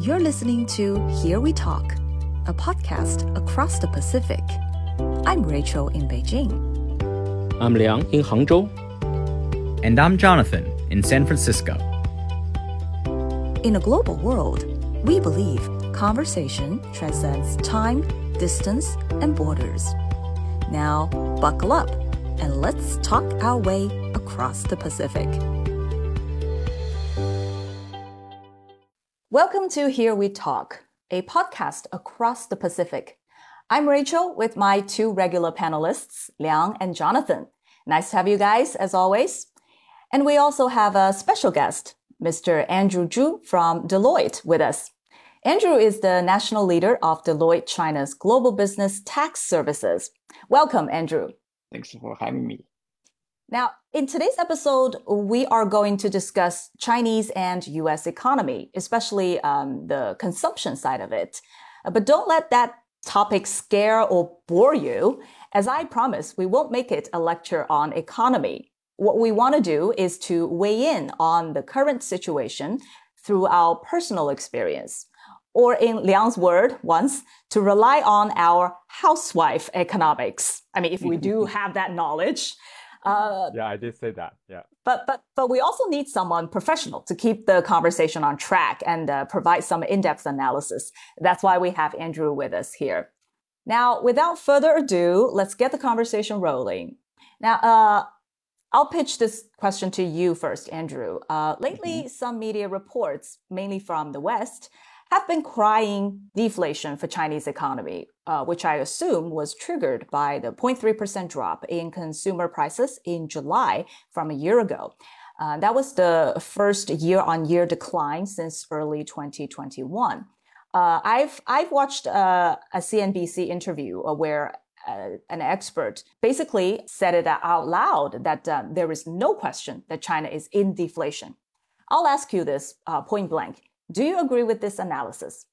You're listening to Here We Talk, a podcast across the Pacific. I'm Rachel in Beijing. I'm Liang in Hangzhou. And I'm Jonathan in San Francisco. In a global world, we believe conversation transcends time, distance, and borders. Now, buckle up and let's talk our way across the Pacific. Welcome to Here We Talk, a podcast across the Pacific. I'm Rachel with my two regular panelists, Liang and Jonathan. Nice to have you guys, as always. And we also have a special guest, Mr. Andrew Zhu from Deloitte, with us. Andrew is the national leader of Deloitte China's Global Business Tax Services. Welcome, Andrew. Thanks for having me. Now, in today's episode, we are going to discuss Chinese and US economy, especially um, the consumption side of it. But don't let that topic scare or bore you. As I promised, we won't make it a lecture on economy. What we want to do is to weigh in on the current situation through our personal experience. Or in Liang's word once, to rely on our housewife economics. I mean, if we do have that knowledge, uh, yeah, I did say that. Yeah. But but but we also need someone professional to keep the conversation on track and uh, provide some in-depth analysis. That's why we have Andrew with us here. Now, without further ado, let's get the conversation rolling. Now, uh, I'll pitch this question to you first, Andrew. Uh, lately, mm-hmm. some media reports, mainly from the West, have been crying deflation for Chinese economy, uh, which I assume was triggered by the 0.3% drop in consumer prices in July from a year ago. Uh, that was the first year-on-year decline since early 2021. Uh, I've I've watched uh, a CNBC interview uh, where uh, an expert basically said it out loud that there is no question that China is in deflation. I'll ask you this point blank. Do you agree with this analysis?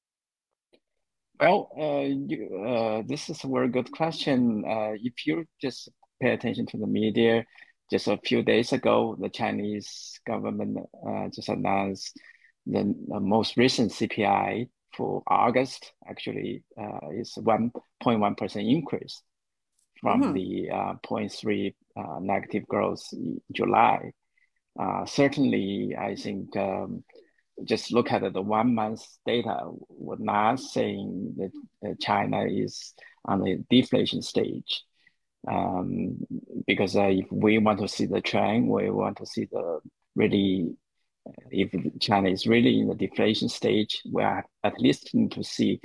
Well, uh, you, uh, this is a very good question. Uh, if you just pay attention to the media, just a few days ago, the Chinese government uh, just announced the, the, most recent CPI for August actually uh, is 1.1% increase from mm -hmm. the uh, 0.3 negative growth in July. certainly, I think um, just look at the one month data, we're not saying that China is on the deflation stage. Um, because uh, if we want to see the trend, we want to see the really, if China is really in the deflation stage, we are at least need to see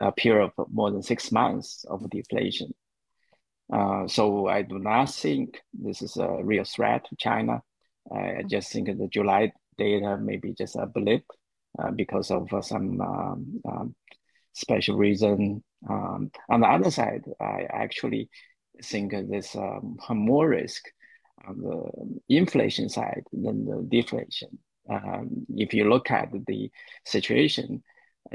a period of more than six months of deflation. Uh, so I do not think this is a real threat to China. I just think the July data maybe just a blip uh, because of uh, some um, um, special reason. Um, on the other side, I actually think there's um, more risk on the inflation side than the deflation. Um, if you look at the situation,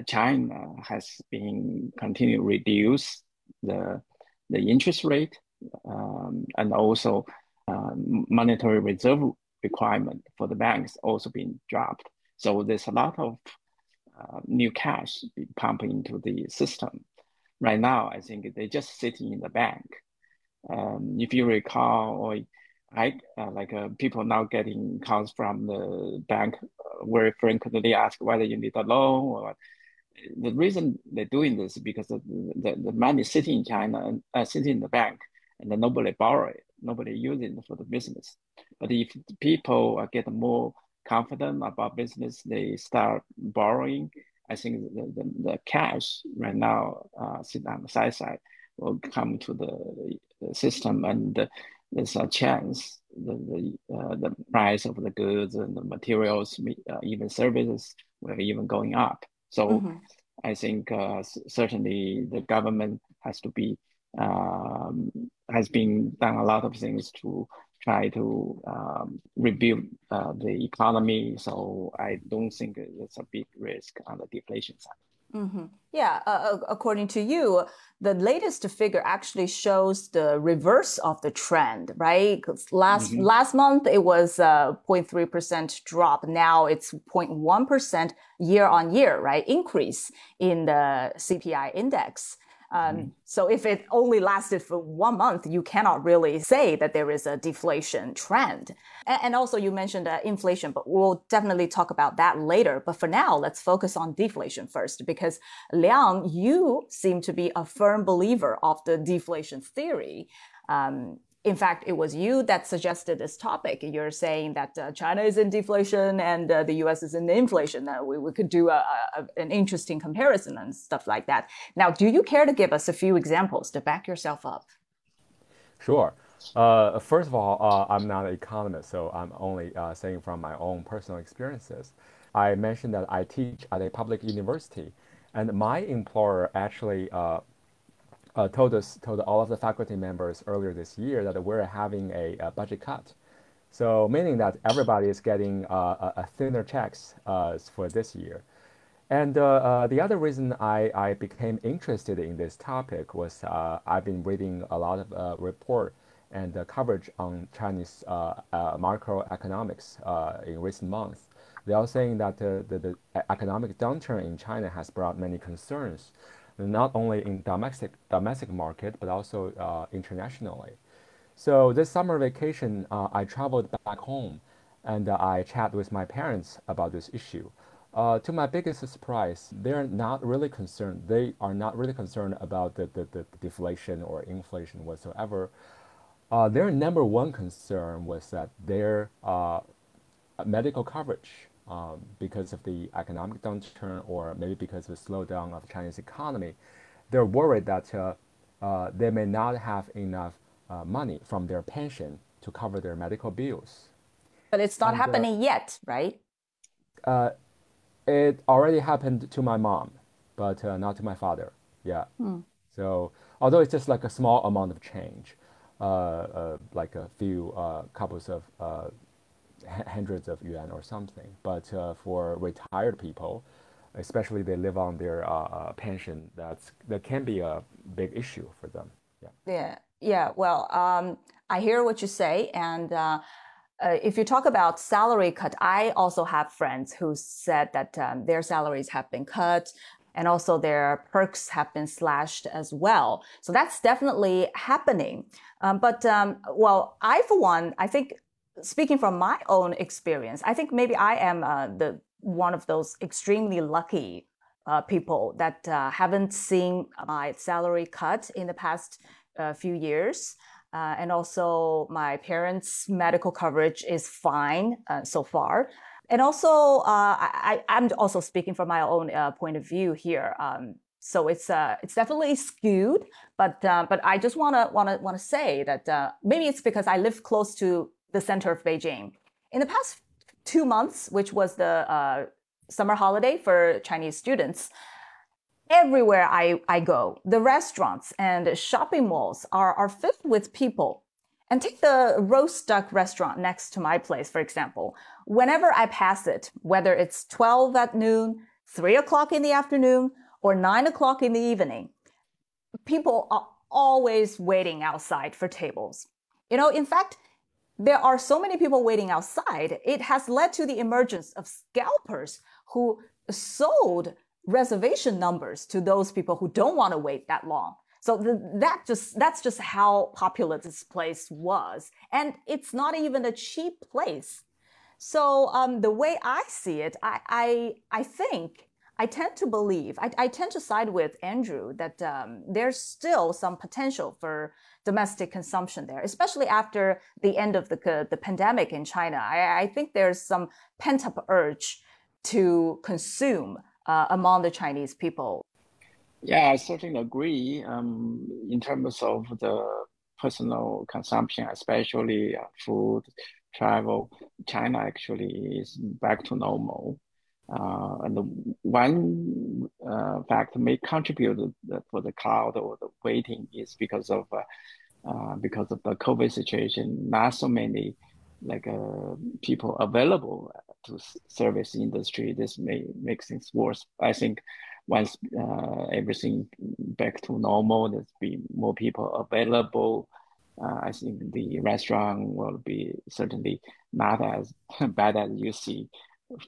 China has been continue to reduce the the interest rate um, and also uh, monetary reserve requirement for the banks also being dropped. So there's a lot of uh, new cash being pumped into the system. Right now, I think they're just sitting in the bank. Um, if you recall, or I uh, like uh, people now getting calls from the bank uh, very frequently ask whether you need a loan or the reason they're doing this is because the, the, the money sitting in China uh, sitting in the bank and then nobody borrow it, nobody using it for the business. But if people get more confident about business, they start borrowing. I think the, the, the cash right now uh, sit on the side side will come to the, the system and there's a chance the the, uh, the price of the goods and the materials, uh, even services, will even going up. So mm-hmm. I think uh, certainly the government has to be um, has been done a lot of things to try to um, rebuild uh, the economy. So I don't think it's a big risk on the deflation side. Mm-hmm. Yeah, uh, according to you, the latest figure actually shows the reverse of the trend, right? Last mm-hmm. last month it was a 0.3 percent drop. Now it's 0.1 percent year on year, right? Increase in the CPI index. Um, mm. So if it only lasted for one month, you cannot really say that there is a deflation trend. And, and also you mentioned uh, inflation, but we'll definitely talk about that later. But for now, let's focus on deflation first, because Liang, you seem to be a firm believer of the deflation theory. Um, in fact, it was you that suggested this topic. You're saying that uh, China is in deflation and uh, the US is in inflation. Uh, we, we could do a, a, an interesting comparison and stuff like that. Now, do you care to give us a few examples to back yourself up? Sure. Uh, first of all, uh, I'm not an economist, so I'm only uh, saying from my own personal experiences. I mentioned that I teach at a public university, and my employer actually uh, told us, told all of the faculty members earlier this year that we're having a, a budget cut. So meaning that everybody is getting uh, a, thinner checks uh, for this year. And uh, uh, the other reason I, I became interested in this topic was uh, I've been reading a lot of report and coverage on Chinese macroeconomics in recent months. They are saying that the, the economic downturn in China has brought many concerns not only in domestic domestic market but also uh, internationally. So this summer vacation, uh, I traveled back home, and uh, I chat with my parents about this issue. Uh, to my biggest surprise, they're not really concerned. They are not really concerned about the, the, the deflation or inflation whatsoever. Uh, their number one concern was that their uh, medical coverage um, because of the economic downturn or maybe because of the slowdown of Chinese economy, they're worried that uh, uh, they may not have enough uh, money from their pension to cover their medical bills. But it's not and, uh, happening yet, right? Uh, it already happened to my mom, but uh, not to my father. Yeah. Hmm. So although it's just like a small amount of change, like a few couples of hundreds of yuan or something. But uh, for retired people, especially they live on their uh, uh, pension, that's that can be a big issue for them. Yeah. Yeah. Yeah. Well, um, I hear what you say, and. Uh, uh, if you talk about salary cut, I also have friends who said that um, their salaries have been cut and also their perks have been slashed as well. So that's definitely happening. Um, but um, well, I for one, I think speaking from my own experience, I think maybe I am uh, the one of those extremely lucky uh, people that uh, haven't seen my salary cut in the past uh, few years. Uh, and also, my parents' medical coverage is fine uh, so far. And also, I, am also speaking from my own point of view here. Um, so it's it's definitely skewed, but but I just wanna wanna wanna say that maybe it's because I live close to the center of Beijing. In the past two months, which was the uh, summer holiday for Chinese students, everywhere I, I go, the restaurants and shopping malls are, are filled with people. And take the roast duck restaurant next to my place, for example. Whenever I pass it, whether it's 12 at noon, 3 o'clock in the afternoon, or 9 o'clock in the evening, people are always waiting outside for tables. You know, in fact, there are so many people waiting outside, it has led to the emergence of scalpers who sold reservation numbers to those people who don't want to wait that long. So that just that's just how popular this place was, and it's not even a cheap place. So um, the way I see it, I I, I think I tend to believe, I, I tend to side with Andrew that um, there's still some potential for domestic consumption there, especially after the end of the, the pandemic in China. I, I think there's some pent up urge to consume uh, among the Chinese people. Yeah, I certainly agree. Um, in terms of the personal consumption, especially uh, food, travel, China actually is back to normal. Uh, and one uh, factor may contribute for the cloud or the waiting is because of uh, uh, because of the COVID situation. Not so many like uh, people available to service industry, this may make things worse. I think once uh, everything back to normal, there's be more people available. Uh, I think the restaurant will be certainly not as bad as you see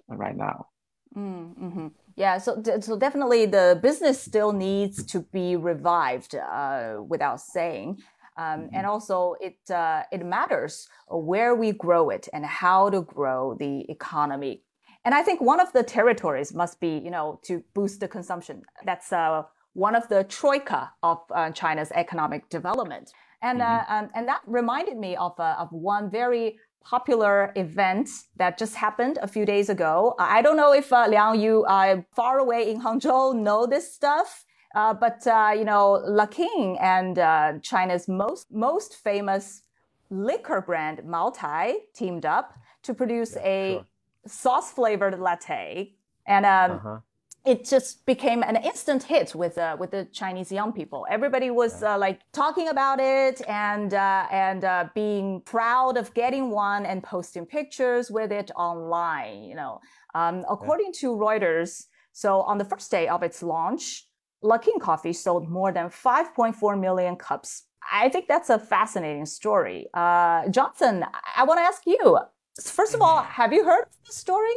right now. Mm -hmm. Yeah, so so definitely the business still needs to be revived, uh, without saying. Um, mm-hmm. And also, it uh, it matters where we grow it and how to grow the economy. And I think one of the territories must be, you know, to boost the consumption. That's uh, one of the troika of uh, China's economic development. And mm-hmm. Uh, um, and that reminded me of uh, of one very popular event that just happened a few days ago. I don't know if uh, Liang, you are far away in Hangzhou, know this stuff. Uh, but uh, you know, Luckin and uh, China's most most famous liquor brand Maotai teamed up to produce yeah, a sure. sauce flavored latte, and um, uh-huh. It just became an instant hit with uh, with the Chinese young people. Everybody was yeah. Uh, like talking about it and uh, and being proud of getting one and posting pictures with it online. You know, um, according yeah. to Reuters. So on the first day of its launch, Luckin Coffee sold more than 5.4 million cups. I think that's a fascinating story. Uh, Jonathan, I want to ask you. First of all, mm-hmm. have you heard the story?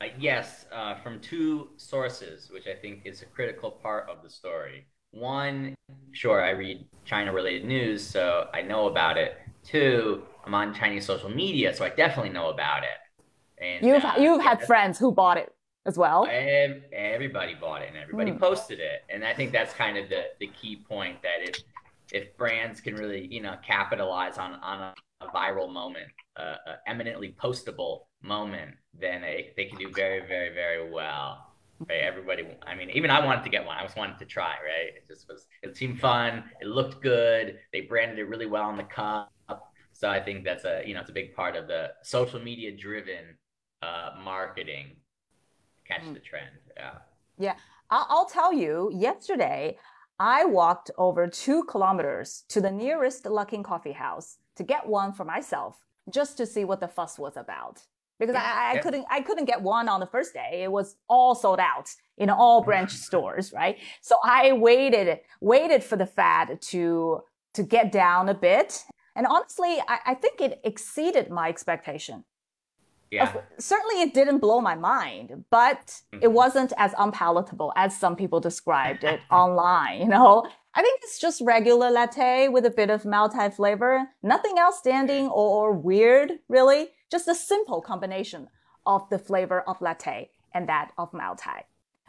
Uh, yes, uh, from two sources, which I think is a critical part of the story. One, sure, I read China related news, so I know about it. Two, I'm on Chinese social media, so I definitely know about it. And, you've uh, you've had friends who bought it as well. everybody bought it and everybody mm. posted it, and I think that's kind of the the key point that if if brands can really you know capitalize on on a, a viral moment, uh, a eminently postable moment, then they, they can do very very very well. Right? Everybody, I mean, even I wanted to get one. I just wanted to try. Right? It just was. It seemed fun. It looked good. They branded it really well on the cup. So I think that's a you know it's a big part of the social media driven uh, marketing catch mm. the trend. Yeah. Yeah. I'll tell you, yesterday, I walked over two kilometers to the nearest Luckin Coffee House to get one for myself, just to see what the fuss was about. Because I, I couldn't, I couldn't get one on the first day. It was all sold out in all branch stores, right? So I waited, waited for the fad to to get down a bit. And honestly, I, I think it exceeded my expectation. Yeah. certainly it didn't blow my mind, but mm-hmm. it wasn't as unpalatable as some people described it online, you know? I think it's just regular latte with a bit of Maotai flavor. Nothing outstanding or, or weird, really. Just a simple combination of the flavor of latte and that of Maotai.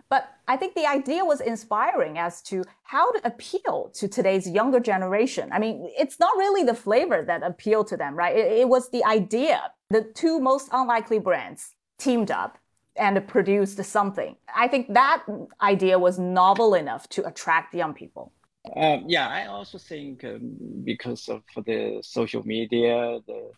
But I think the idea was inspiring as to how to appeal to today's younger generation. I mean, it's not really the flavor that appealed to them, right? It, it was the idea the two most unlikely brands teamed up and produced something. I think that idea was novel enough to attract young people. Um, yeah, I also think um, because of the social media, the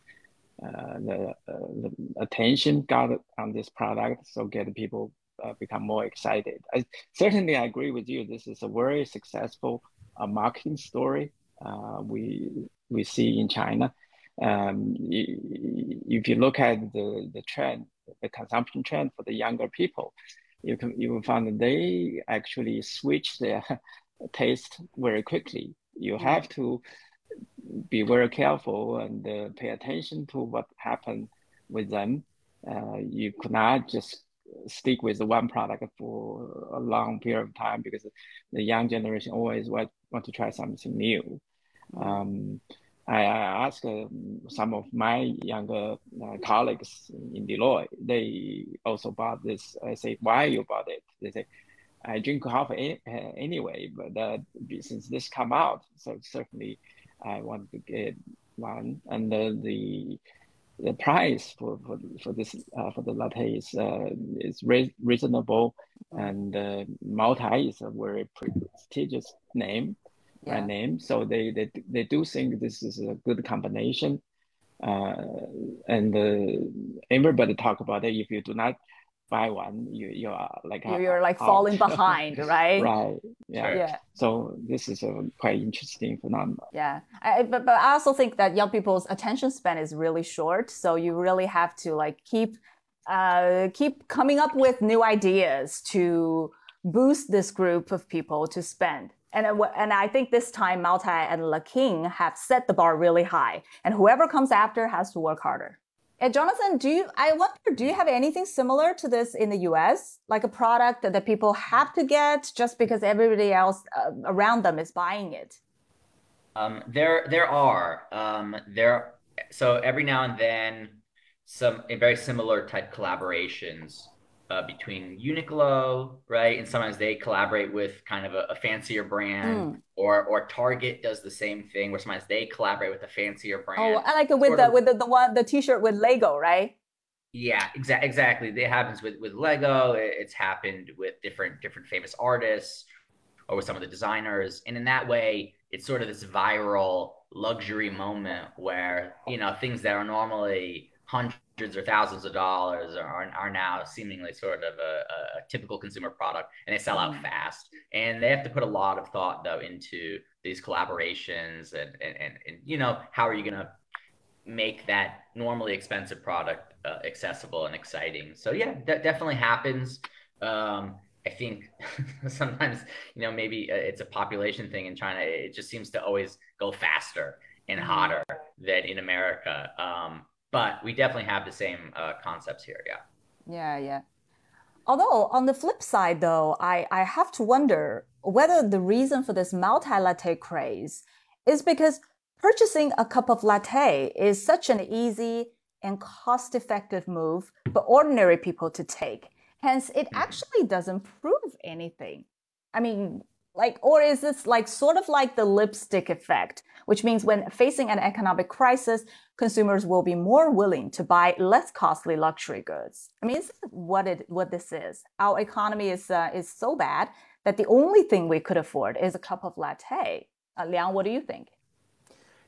the, uh, the, attention got on this product, so get people uh, become more excited. I, certainly, I agree with you. This is a very successful uh, marketing story uh, we we see in China um, if you look at the, the trend, the consumption trend for the younger people, you can you will find that they actually switch their taste very quickly. You have to be very careful and uh, pay attention to what happened with them. Uh, you could not just stick with one product for a long period of time because the young generation always want, want to try something new. Um, I, I asked uh, some of my younger uh, colleagues in Deloitte, they also bought this. I say, why you bought it? They say, I drink coffee anyway, but since this come out, so certainly I want to get one. And the the price for for, for this uh, for the latte is uh, is re- reasonable, and uh, Maotai is a very prestigious name yeah. name. So they, they they do think this is a good combination. Uh, and uh, everybody talk about it. If you do not buy one, you you are like you're like out. falling behind, right? right. Yeah. yeah. So this is a quite interesting phenomenon. Yeah. I, but but I also think that young people's attention span is really short. So you really have to like keep uh, keep coming up with new ideas to boost this group of people to spend. And, and I think this time Mao Tai and Le King have set the bar really high, and whoever comes after has to work harder. And Jonathan, do you? I wonder, do you have anything similar to this in the U.S., like a product that, that people have to get just because everybody else uh, around them is buying it? Um, there, there are um, there. So every now and then, some very similar type collaborations uh, between Uniqlo, right? And sometimes they collaborate with kind of a, a fancier brand, mm. or or Target does the same thing, where sometimes they collaborate with a fancier brand. Oh, I like it with the of, with the, the one the T-shirt with Lego, right? Yeah, exa- exactly. It happens with with Lego. It's happened with different different famous artists, or with some of the designers, and in that way, it's sort of this viral luxury moment where you know things that are normally hundreds or thousands of dollars are, are now seemingly sort of a, a typical consumer product and they sell out mm. fast and they have to put a lot of thought though into these collaborations and and, and, and you know how are you going to make that normally expensive product uh, accessible and exciting so yeah that definitely happens um, I think sometimes, you know, maybe uh, it's a population thing in China. It just seems to always go faster and mm-hmm. hotter than in America. Um, but we definitely have the same uh, concepts here. Yeah. Yeah, yeah. Although on the flip side, though, I, I have to wonder whether the reason for this Maotai latte craze is because purchasing a cup of latte is such an easy and cost effective move for ordinary people to take. Hence, it mm-hmm. actually doesn't prove anything. I mean, like, or is this like sort of like the lipstick effect, which means when facing an economic crisis, consumers will be more willing to buy less costly luxury goods. I mean, is what it what this is? Our economy is uh, is so bad that the only thing we could afford is a cup of latte. Uh, Liang, what do you think?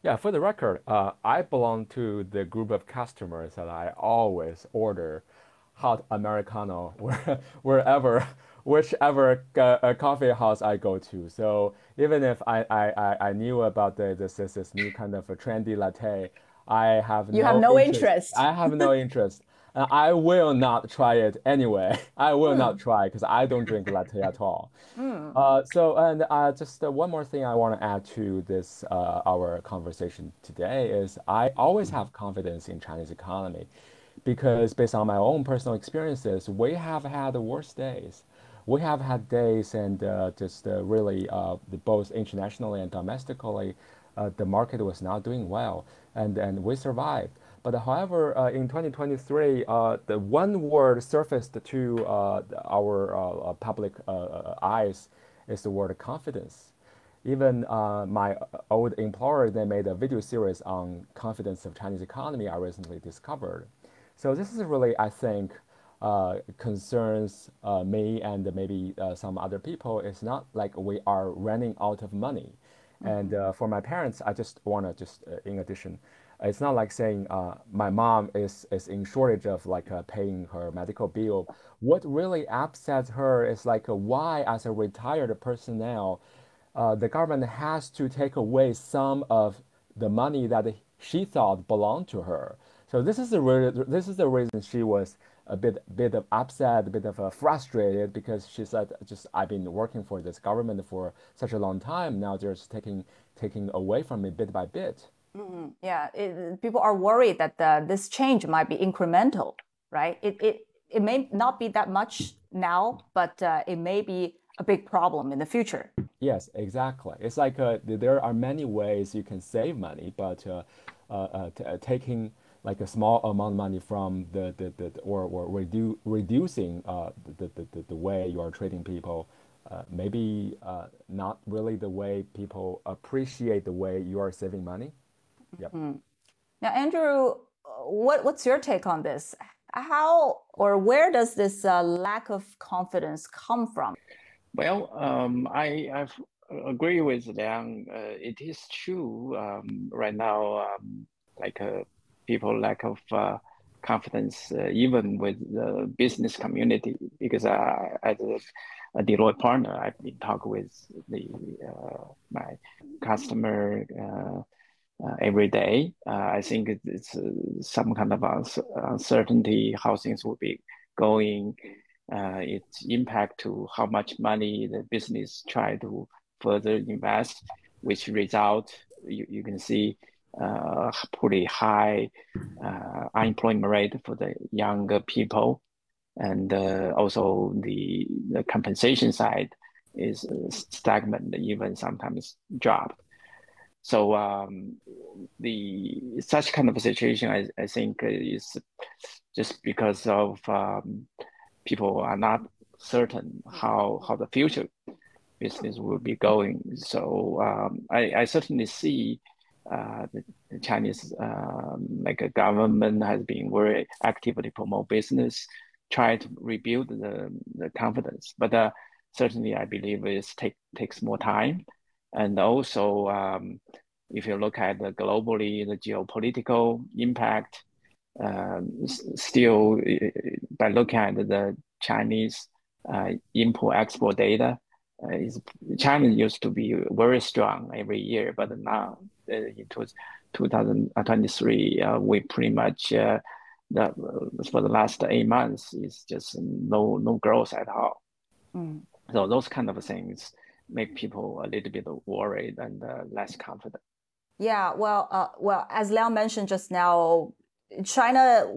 Yeah, for the record, uh, I belong to the group of customers that I always order hot americano wherever whichever uh, coffee house I go to. So even if I, I, I knew about the, this, this, this new kind of a trendy latte, I have you no have no interest. interest. I have no interest. And I will not try it anyway. I will mm. not try because I don't drink latte at all. Mm. Uh, so, and uh, just uh, one more thing I want to add to this uh, our conversation today is I always have confidence in Chinese economy because based on my own personal experiences, we have had the worst days we have had days and uh, just uh, really uh, both internationally and domestically, uh, the market was not doing well, and and we survived. But however, uh, in 2023, uh, the one word surfaced to our public eyes is the word confidence. Even my old employer, they made a video series on confidence of Chinese economy. I recently discovered. So this is really, I think, uh, concerns uh, me and maybe uh, some other people it's not like we are running out of money. And uh, for my parents i just want to just uh, in addition it's not like saying uh, my mom is, is in shortage of like paying her medical bill. What really upsets her is like why as a retired personnel the government has to take away some of the money that she thought belonged to her. So this is the re- this is the reason she was a bit bit of upset, a bit of uh, frustrated because she said, "Just I've been working for this government for such a long time. Now they're just taking taking away from me bit by bit." Mm-hmm. Yeah, it, people are worried that uh, this change might be incremental, right? It it it may not be that much now, but uh, it may be a big problem in the future. Yes, exactly. It's like uh, there are many ways you can save money, but uh, uh, taking like a small amount of money from the, the, the or, or redu- reducing uh, the, the, the, the way you are treating people, uh, maybe uh, not really the way people appreciate the way you are saving money. Yep. Mm-hmm. Now, Andrew, what, what's your take on this? How or where does this uh, lack of confidence come from? Well, um, I I've agree with Liang. Uh, it is true um, right now. Um, like uh, people lack of uh, confidence uh, even with the business community because as a, a Deloitte partner, I've been talking with the uh, my customer, uh, uh, every day. I think it's some kind of uncertainty how things will be going. its impact to how much money the business try to further invest, which result you, you can see pretty high uh, unemployment rate for the younger people, and uh, also the the compensation side is stagnant, even sometimes dropped. So um, the such kind of a situation, I, I think, is just because of um, people are not certain how how the future business will be going. So um, I, I certainly see uh, the, Chinese um, like government has been very actively promote business, try to rebuild the, the confidence. But uh, certainly, I believe it take takes more time, and also um, if you look at the globally the geopolitical impact, um, still by looking at the Chinese uh, import export data, uh, is China used to be very strong every year, but now it was 2023. Uh, we pretty much uh, the, for the last eight months is just no no growth at all. Mm. So those kind of things make people a little bit worried and uh, less confident. Yeah, well, uh, well, as Liang mentioned just now, China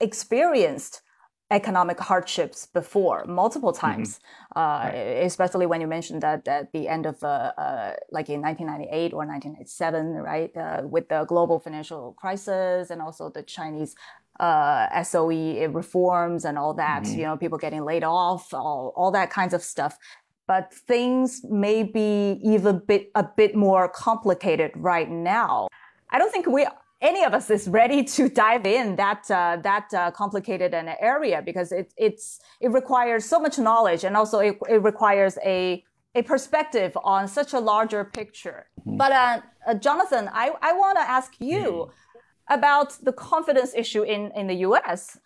experienced economic hardships before multiple mm-hmm. times, mm-hmm. uh, right. especially when you mentioned that at the end of uh, uh, like in 1998 or 1997, right, uh, with the global financial crisis and also the Chinese uh, SOE reforms and all that, mm-hmm. you know, people getting laid off, all, all that kinds of stuff. But things may be even bit a bit more complicated right now. I don't think we any of us is ready to dive in that uh, that uh, complicated an area because it it's it requires so much knowledge and also it, it requires a a perspective on such a larger picture. Mm-hmm. But uh, uh Jonathan, I, I want to ask you mm-hmm. about the confidence issue in, in the U.S.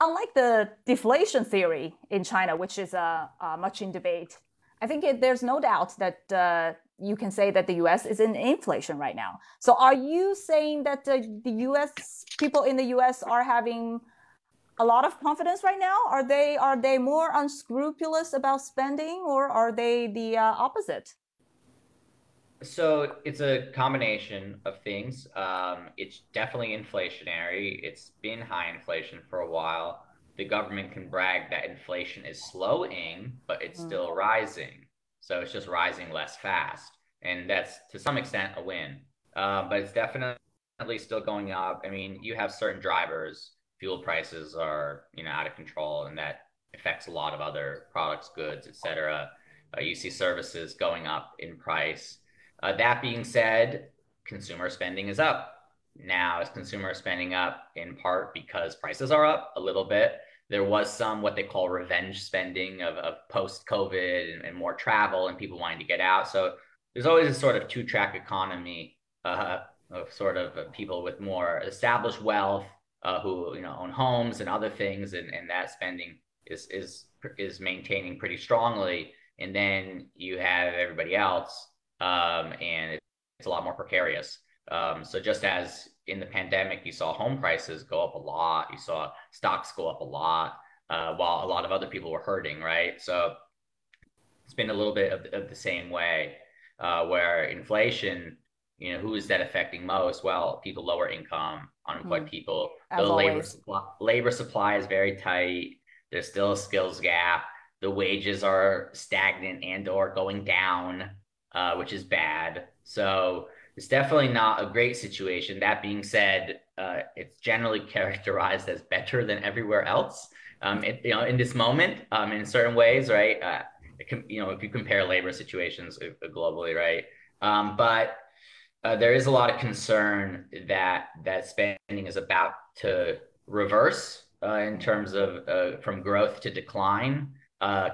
Unlike the deflation theory in China, which is uh, uh, much in debate, I think it, there's no doubt that you can say that the US is in inflation right now. So are you saying that the, the US people in the US are having a lot of confidence right now? Are they are they more unscrupulous about spending or are they the uh, opposite? So it's a combination of things. Um, it's definitely inflationary. It's been high inflation for a while. The government can brag that inflation is slowing, but it's mm. still rising. So it's just rising less fast. And that's to some extent a win. Uh, but it's definitely still going up. I mean, you have certain drivers, fuel prices are, you know, out of control and that affects a lot of other products, goods, etc. Uh, you see services going up in price. Uh, that being said, consumer spending is up. Now, is consumer spending up in part because prices are up a little bit? There was some what they call revenge spending of, of post COVID and, and, more travel and people wanting to get out. So there's always a sort of two track economy uh, of sort of people with more established wealth uh, who you know own homes and other things, and, and that spending is is is maintaining pretty strongly. And then you have everybody else, um, and it's a lot more precarious. Um, so just as in the pandemic, you saw home prices go up a lot, you saw stocks go up a lot, uh, while a lot of other people were hurting, right? So it's been a little bit of, of the same way, uh, where inflation, you know, who is that affecting most? Well, people lower income, unemployed mm. people. As the labor supply, labor supply is very tight. There's still a skills gap. The wages are stagnant and or going down, uh, which is bad. So it's definitely not a great situation. That being said, uh, it's generally characterized as better than everywhere else. Um, it, you know, in this moment, um, in certain ways, right? Uh, can, you know, if you compare labor situations uh, globally, right? Um, but uh, there is a lot of concern that that spending is about to reverse uh, in terms of uh, from growth to decline.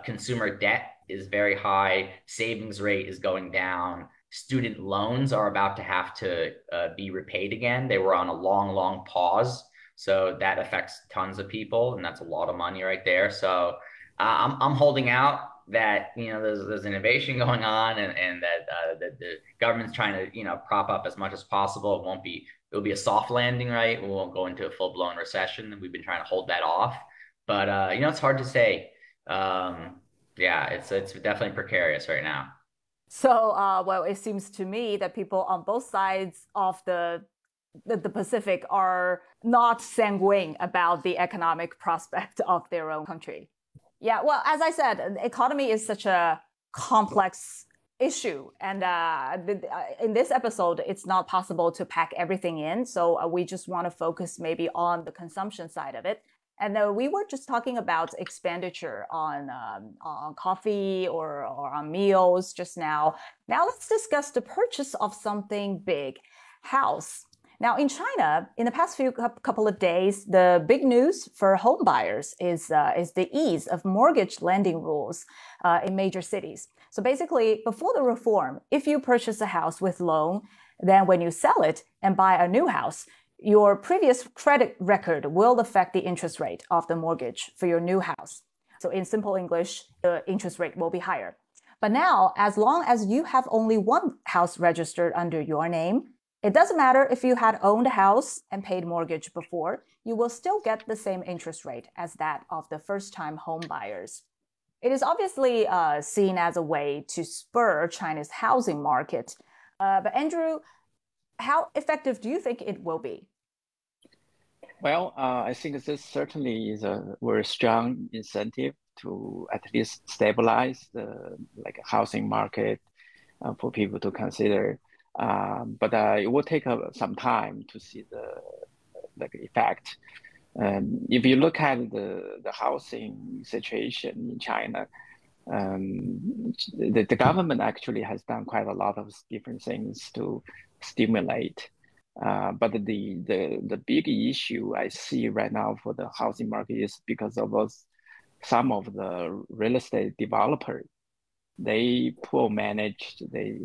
consumer debt is very high. Savings rate is going down student loans are about to have to uh, be repaid again. They were on a long, long pause. So that affects tons of people, and that's a lot of money right there. So uh, I'm, I'm holding out, that you know there's, there's innovation going on and, and that uh, the, the government's trying to you know prop up as much as possible. It won't be it'll be a soft landing, right? We won't go into a full blown recession. And we've been trying to hold that off, but uh, you know it's hard to say. Um, yeah, it's it's definitely precarious right now. So, uh, well, it seems to me that people on both sides of the the, the Pacific are not sanguine about the economic prospect of their own country. Yeah, well, as I said, the economy is such a complex issue. And uh, uh, in this episode, it's not possible to pack everything in. So uh, we just want to focus maybe on the consumption side of it. And uh, we were just talking about expenditure on, um, on coffee or, or on meals just now. Now let's discuss the purchase of something big house. Now, in China, in the past few couple of days, the big news for home buyers is, uh, is the ease of mortgage lending rules uh, in major cities. So basically, before the reform, if you purchase a house with loan, then when you sell it and buy a new house, your previous credit record will affect the interest rate of the mortgage for your new house. So in simple English, the interest rate will be higher. But now, as long as you have only one house registered under your name, it doesn't matter if you had owned a house and paid mortgage before, you will still get the same interest rate as that of the first time home buyers. It is obviously uh, seen as a way to spur China's housing market. Uh, but Andrew, how effective do you think it will be? Well, uh, I think this certainly is a very strong incentive to at least stabilize the like housing market uh, for people to consider um, but uh, it will take uh, some time to see the like effect. Um, if you look at the, the housing situation in China, um, the, the government actually has done quite a lot of different things to stimulate. Uh, but the, the the big issue I see right now for the housing market is because of those, some of the real estate developers they poor managed they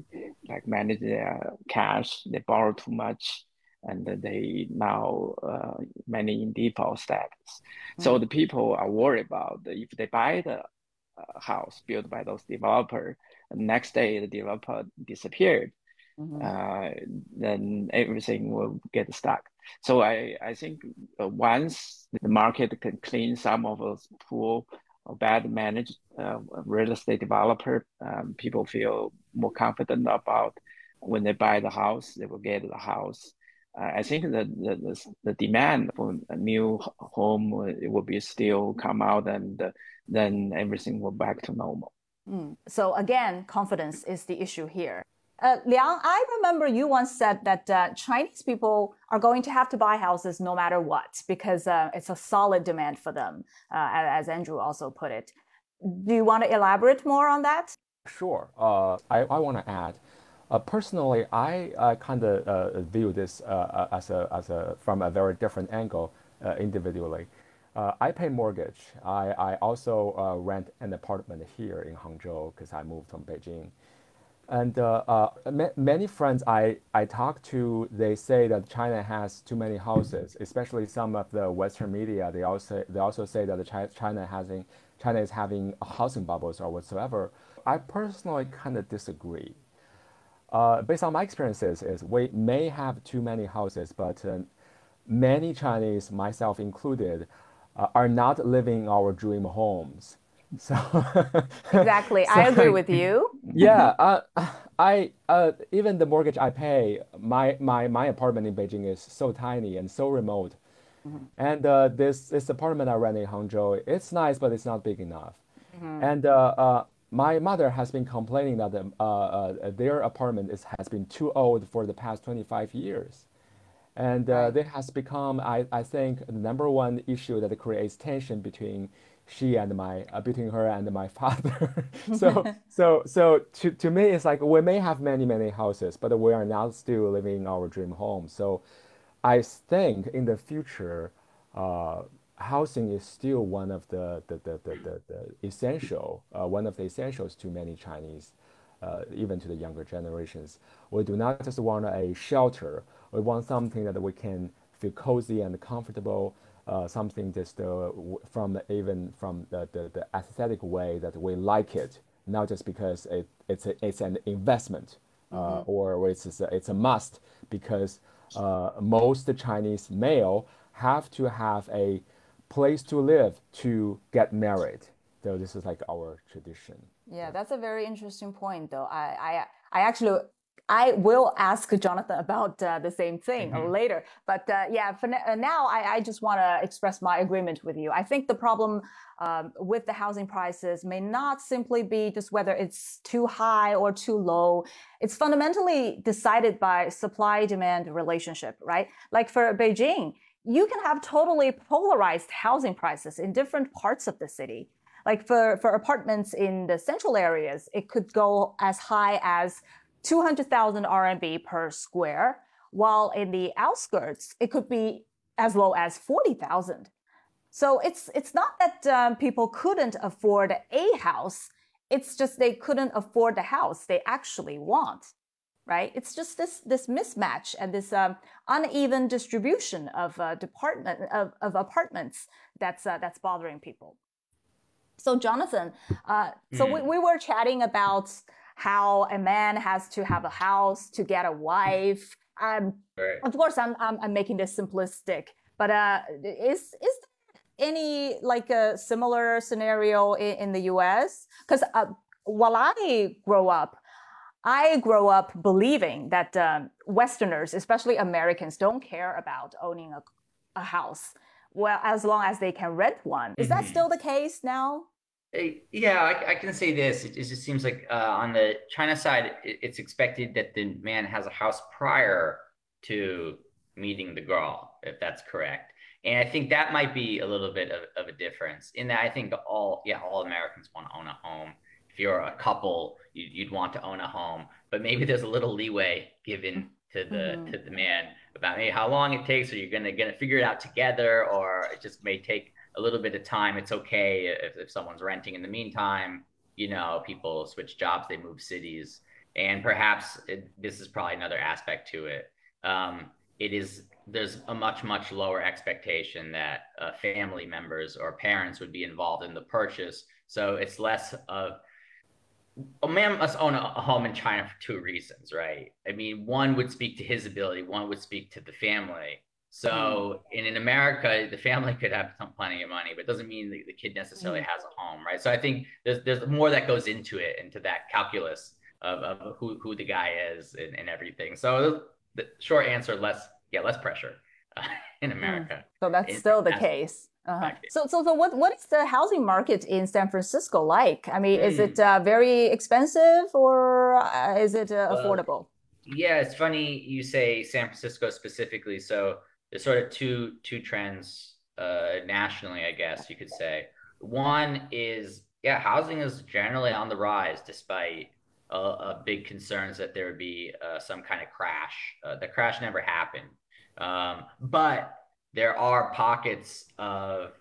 like manage their cash they borrow too much and they now uh, many in default status mm-hmm. so the people are worried about if they buy the uh, house built by those developer the next day the developer disappeared mm-hmm. uh, then everything will get stuck so i i think uh, once the market can clean some of those poor or bad managed uh, real estate developer, um, people feel more confident about when they buy the house, they will get the house. Uh, I think that the, the, the, demand for a new home it will be still come out and uh, then everything will back to normal. Mm. So again, confidence is the issue here. Uh, Liang, I remember you once said that uh, Chinese people are going to have to buy houses no matter what because uh, it's a solid demand for them, uh, as Andrew also put it. Do you want to elaborate more on that? Sure. Uh, I, I want to add. Uh, personally, I kind of view this as a, as a from a very different angle individually. I pay mortgage. I, I also rent an apartment here in Hangzhou because I moved from Beijing. And uh, uh, many friends I, I talk to, they say that China has too many houses, especially some of the Western media. They also, they also say that China, having, China is having housing bubbles or whatsoever. I personally kind of disagree. Uh, based on my experiences, is we may have too many houses, but uh, many Chinese, myself included, uh, are not living our dream homes. So exactly, so I agree with you. yeah, uh, I uh, even the mortgage I pay, my my my apartment in Beijing is so tiny and so remote, mm-hmm. and uh, this this apartment I rent in Hangzhou, it's nice, but it's not big enough, mm-hmm. and. Uh, uh, my mother has been complaining that uh, their apartment is, has been too old for the past 25 years. And uh, right. has become, I, I think, the number one issue that creates tension between she and my uh, between her and my father. so so so to, to me it's like we may have many many houses, but we are not still living our dream home. So I think in the future, uh, housing is still one of the the, the, the, the, the essential uh, one of the essentials to many Chinese. Uh, even to the younger generations, we do not just want a shelter. We want something that we can feel cozy and comfortable uh, something just uh, from even from the, the, the, aesthetic way that we like it, not just because it, it's, a, it's an investment uh, mm-hmm. or it's a, it's a must because uh, most Chinese male have to have a place to live to get married. So this is like our tradition. Yeah, that's a very interesting point, though. I I, I actually I will ask Jonathan about uh, the same thing mm-hmm. later. But uh, yeah, for uh, now, I, I just want to express my agreement with you. I think the problem um, with the housing prices may not simply be just whether it's too high or too low. It's fundamentally decided by supply demand relationship, right? Like for Beijing, you can have totally polarized housing prices in different parts of the city. Like for, for apartments in the central areas, it could go as high as 200,000 RMB per square, while in the outskirts, it could be as low as 40,000. So it's, it's not that um, people couldn't afford a house. It's just they couldn't afford the house they actually want, right? It's just this, this mismatch and this um, uneven distribution of, uh, department, of, of apartments that's, uh, that's bothering people. So Jonathan, uh, so mm. we, we were chatting about how a man has to have a house to get a wife. Um, right. Of course, I'm, I'm, I'm making this simplistic, but uh, is is any like a similar scenario in, in the U.S.? Because uh, while I grow up, I grow up believing that um, Westerners, especially Americans, don't care about owning a, a house. Well, as long as they can rent one. Is mm-hmm. that still the case now? Yeah, I, I, can say this. It, it just seems like uh, on the China side, it, it's expected that the man has a house prior to meeting the girl, if that's correct. And I think that might be a little bit of, of a difference in that I think all, yeah, all Americans want to own a home. If you're a couple, you, you'd want to own a home, but maybe there's a little leeway given to the mm-hmm. to the man about maybe how long it takes, or you're gonna gonna figure it out together, or it just may take a little bit of time. It's okay if, if someone's renting in the meantime. You know, people switch jobs, they move cities, and perhaps it, this is probably another aspect to it. Um, it is there's a much much lower expectation that uh, family members or parents would be involved in the purchase. So it's less of a man must own a home in China for two reasons, right? I mean, one would speak to his ability, one would speak to the family. So in, in America, the family could have some, plenty of money, but it doesn't mean the, the kid necessarily mm. has a home, right? So I think there's there's more that goes into it, into that calculus of, of who, who the guy is and, and everything. So the short answer, less yeah, less pressure uh, in mm. America. So that's in, still the case. Uh-huh. So, so, so what, what is the housing market in San Francisco like? I mean, mm. is it uh, very expensive or uh, is it uh, affordable? yeah, it's funny you say San Francisco specifically. So there's sort of two two trends uh, nationally, I guess you could say. One is yeah, housing is generally on the rise despite uh, big concerns that there would be uh, some kind of crash. Uh, the crash never happened, um, but there are pockets of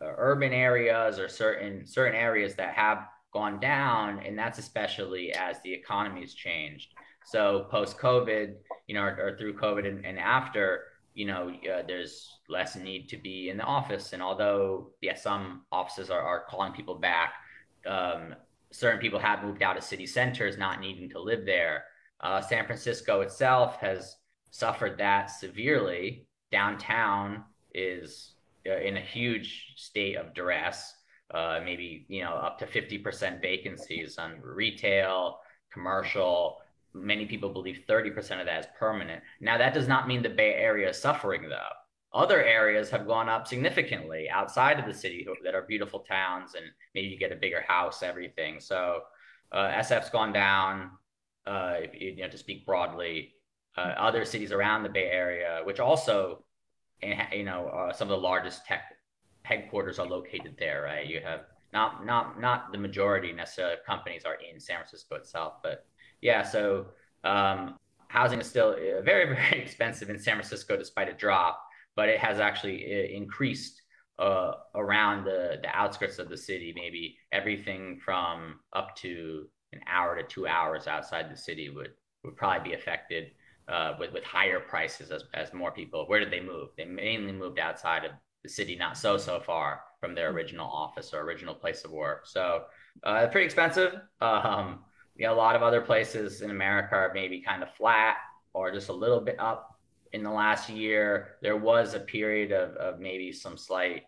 uh, urban areas or certain certain areas that have gone down, and that's especially as the economy has changed. So post COVID, you know, or, or through COVID and, and after, you know, uh, there's less need to be in the office. And although, yeah, some offices are, are calling people back, um, certain people have moved out of city centers, not needing to live there. Uh, San Francisco itself has suffered that severely. Downtown is uh, in a huge state of duress. Uh, maybe you know up to 50% vacancies on retail, commercial, many people believe 30% of that is permanent. Now, that does not mean the Bay Area is suffering, though. Other areas have gone up significantly outside of the city that are beautiful towns, and maybe you get a bigger house, everything. So, uh, SF's gone down, uh, you know, to speak broadly. Uh, other cities around the Bay Area, which also, you know, uh, some of the largest tech headquarters are located there, right? You have not not not the majority necessarily of companies are in San Francisco itself, but yeah, so um, housing is still uh, very, very expensive in San Francisco despite a drop, but it has actually uh, increased uh, around the, the outskirts of the city, maybe everything from up to an hour to two hours outside the city would, would probably be affected uh, with, with higher prices as, as more people. Where did they move? They mainly moved outside of the city not so so far from their original office or original place of work. So uh, pretty expensive. Um, you know, a lot of other places in America are maybe kind of flat or just a little bit up in the last year. There was a period of, of maybe some slight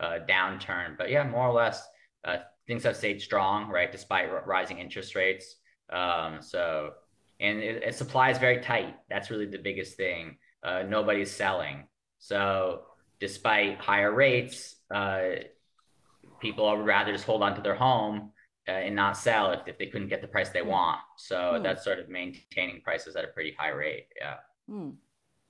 uh, downturn, but yeah, more or less uh, things have stayed strong, right, despite r- rising interest rates. Um, so, and it, it, supply is very tight. That's really the biggest thing. Uh, nobody's selling. So, despite higher rates, uh, people would rather just hold on to their home uh, and not sell if, if they couldn't get the price they want. So mm. that's sort of maintaining prices at a pretty high rate. Yeah. Mm.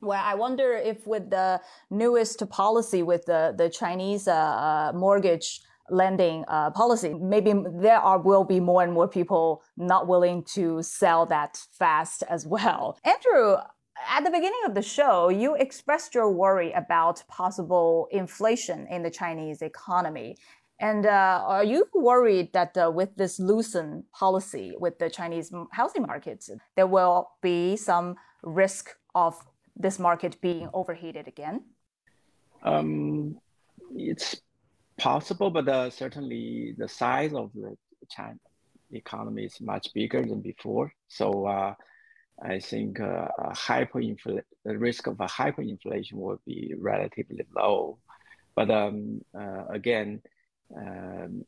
Well, I wonder if with the newest policy with the, the Chinese uh, uh, mortgage lending uh, policy, maybe there are will be more and more people not willing to sell that fast as well. Andrew, at the beginning of the show, you expressed your worry about possible inflation in the Chinese economy. And uh, are you worried that uh, with this loosen policy with the Chinese housing markets, there will be some risk of this market being overheated again? Um, it's possible, but uh, certainly the size of the China economy is much bigger than before. So uh, I think uh, hyperinfl- the risk of a hyperinflation will be relatively low. But um, uh, again, um,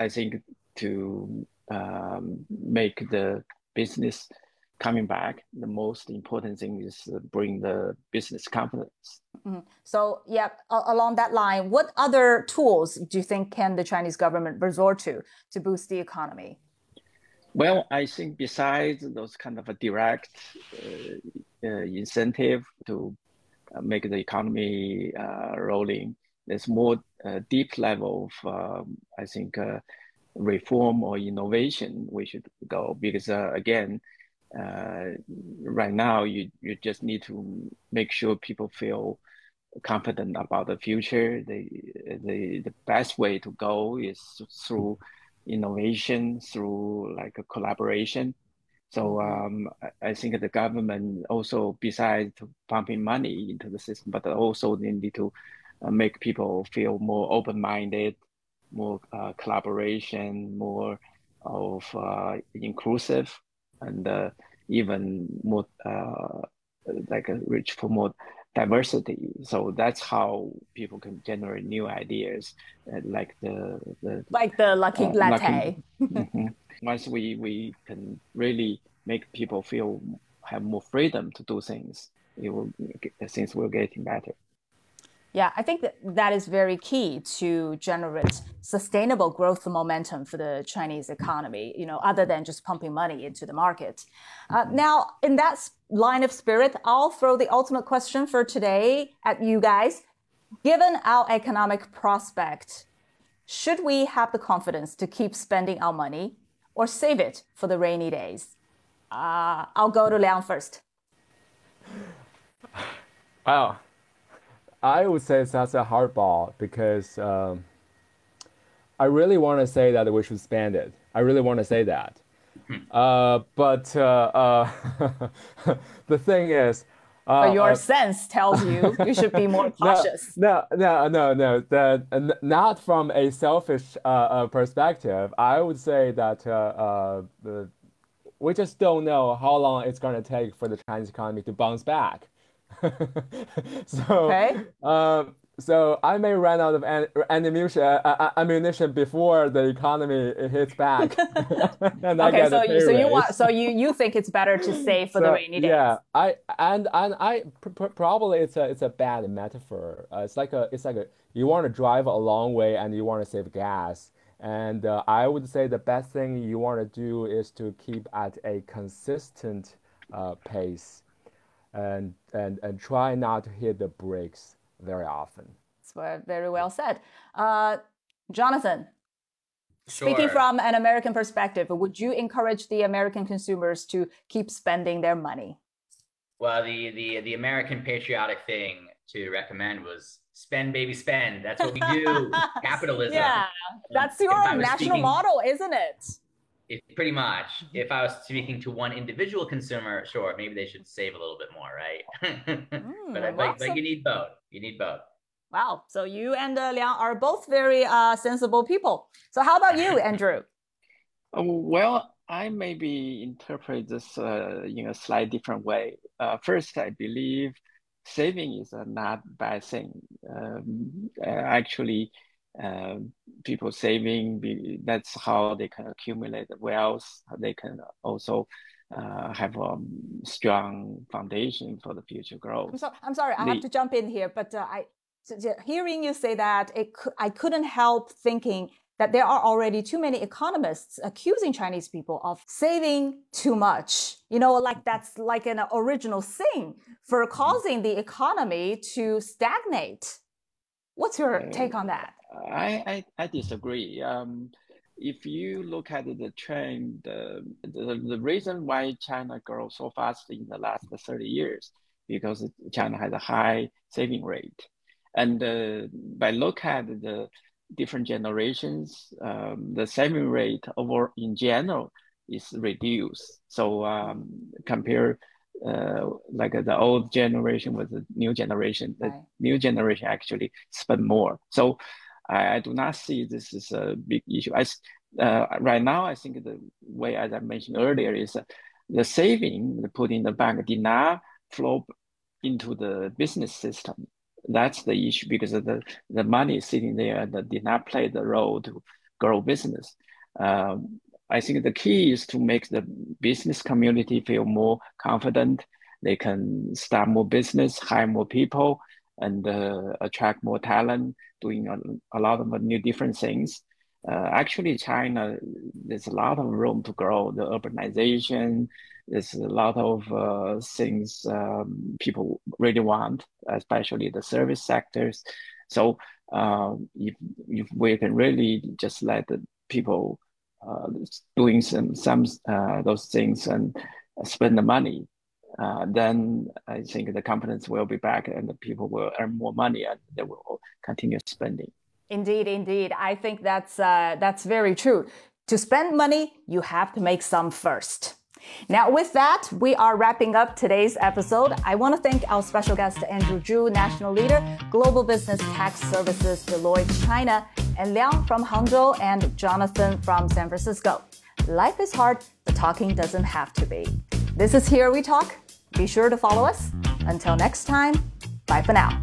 I think to um, make the business coming back, the most important thing is to bring the business confidence. Mm-hmm. So, yeah, along that line, what other tools do you think can the Chinese government resort to to boost the economy? Well, I think besides those kind of a direct uh, uh, incentive to uh, make the economy uh, rolling, there's more uh, deep level of, um, I think, uh, reform or innovation we should go because again, right now you you just need to make sure people feel confident about the future. The the the best way to go is through innovation through like a collaboration. So um, I think the government also, besides pumping money into the system, but also they need to uh, make people feel more open-minded, more uh, collaboration, more of uh, inclusive, and uh, even more uh, like reach for more diversity. So that's how people can generate new ideas, uh, like the, the like the Luckin uh, latte. Luckin, mm-hmm. Once we we can really make people feel have more freedom to do things, it will things will getting better. Yeah, I think that that is very key to generate sustainable growth momentum for the Chinese economy, you know, other than just pumping money into the market. Uh, now, in that line of spirit, I'll throw the ultimate question for today at you guys. Given our economic prospect, should we have the confidence to keep spending our money or save it for the rainy days? Uh, I'll go to Liang first. Wow. I would say that's a hard ball because um, I really want to say that we should spend it. I really want to say that. Hmm. Uh, but uh, uh, the thing is, uh, but your uh, sense tells you you should be more cautious. No, no, no, no. The, not from a selfish uh, perspective. I would say that we just don't know how long it's going to take for the Chinese economy to bounce back. so, okay. um, so I may run out of ammunition, uh, uh, ammunition before the economy hits back. okay, so you, so you want so you you think it's better to save for so, the rainy days? Yeah, I and and I pr- probably it's a it's a bad metaphor. Uh, it's like a it's like a you want to drive a long way and you want to save gas. And uh, I would say the best thing you want to do is to keep at a consistent uh, pace and, and, and try not to hit the brakes very often. That's very well said. Uh, Jonathan, sure. speaking from an American perspective, would you encourage the American consumers to keep spending their money? Well, the, the, the American patriotic thing to recommend was spend baby spend that's what we do capitalism yeah that's your national speaking, model isn't it if, pretty much. Mm-hmm. If I was speaking to one individual consumer, sure, maybe they should save a little bit more, right? mm, but, but, but you need both. You need both. Wow. So you and uh, Liang are both very uh, sensible people. So how about you, Andrew? Uh, well, I maybe interpret this uh, in a slightly different way. Uh, first, I believe saving is a not bad thing. Um, actually, uh, people saving, that's how they can accumulate wealth. They can also uh, have a strong foundation for the future growth. I'm, so, I'm sorry, I the, have to jump in here, but uh, I so hearing you say that, it, I couldn't help thinking that there are already too many economists accusing Chinese people of saving too much. You know, like that's like an original sin for causing the economy to stagnate. What's your take on that? I, I, I disagree. Um, if you look at the trend, uh, the, the reason why China grows so fast in the last 30 years, because China has a high saving rate. And uh, by look at the different generations, um, the saving rate over in general is reduced. So um, compare uh, like the old generation with the new generation, the right. new generation actually spend more. So I, I, do not see this is a big issue. I, uh, right now, I think the way, as I mentioned earlier, is uh, the saving put in the bank did not flow into the business system that's the issue because the, the money is sitting there that did not play the role to grow business. Um, I think the key is to make the business community feel more confident. They can start more business, hire more people, and uh, attract more talent, doing a, a lot of new different things. Uh, actually, China, there's a lot of room to grow. The urbanization, there's a lot of uh, things um, people really want, especially the service sectors. So um, if, if we can really just let the people uh, doing some some uh, those things and spend the money, uh, then I think the confidence will be back and the people will earn more money and they will continue spending. Indeed, indeed. I think that's uh, that's very true. To spend money, you have to make some first. Now, with that, we are wrapping up today's episode. I want to thank our special guest, Andrew Zhu, National Leader, Global Business Tax Services, Deloitte China, and Liang from Hangzhou, and Jonathan from San Francisco. Life is hard, but talking doesn't have to be. This is Here We Talk. Be sure to follow us. Until next time, bye for now.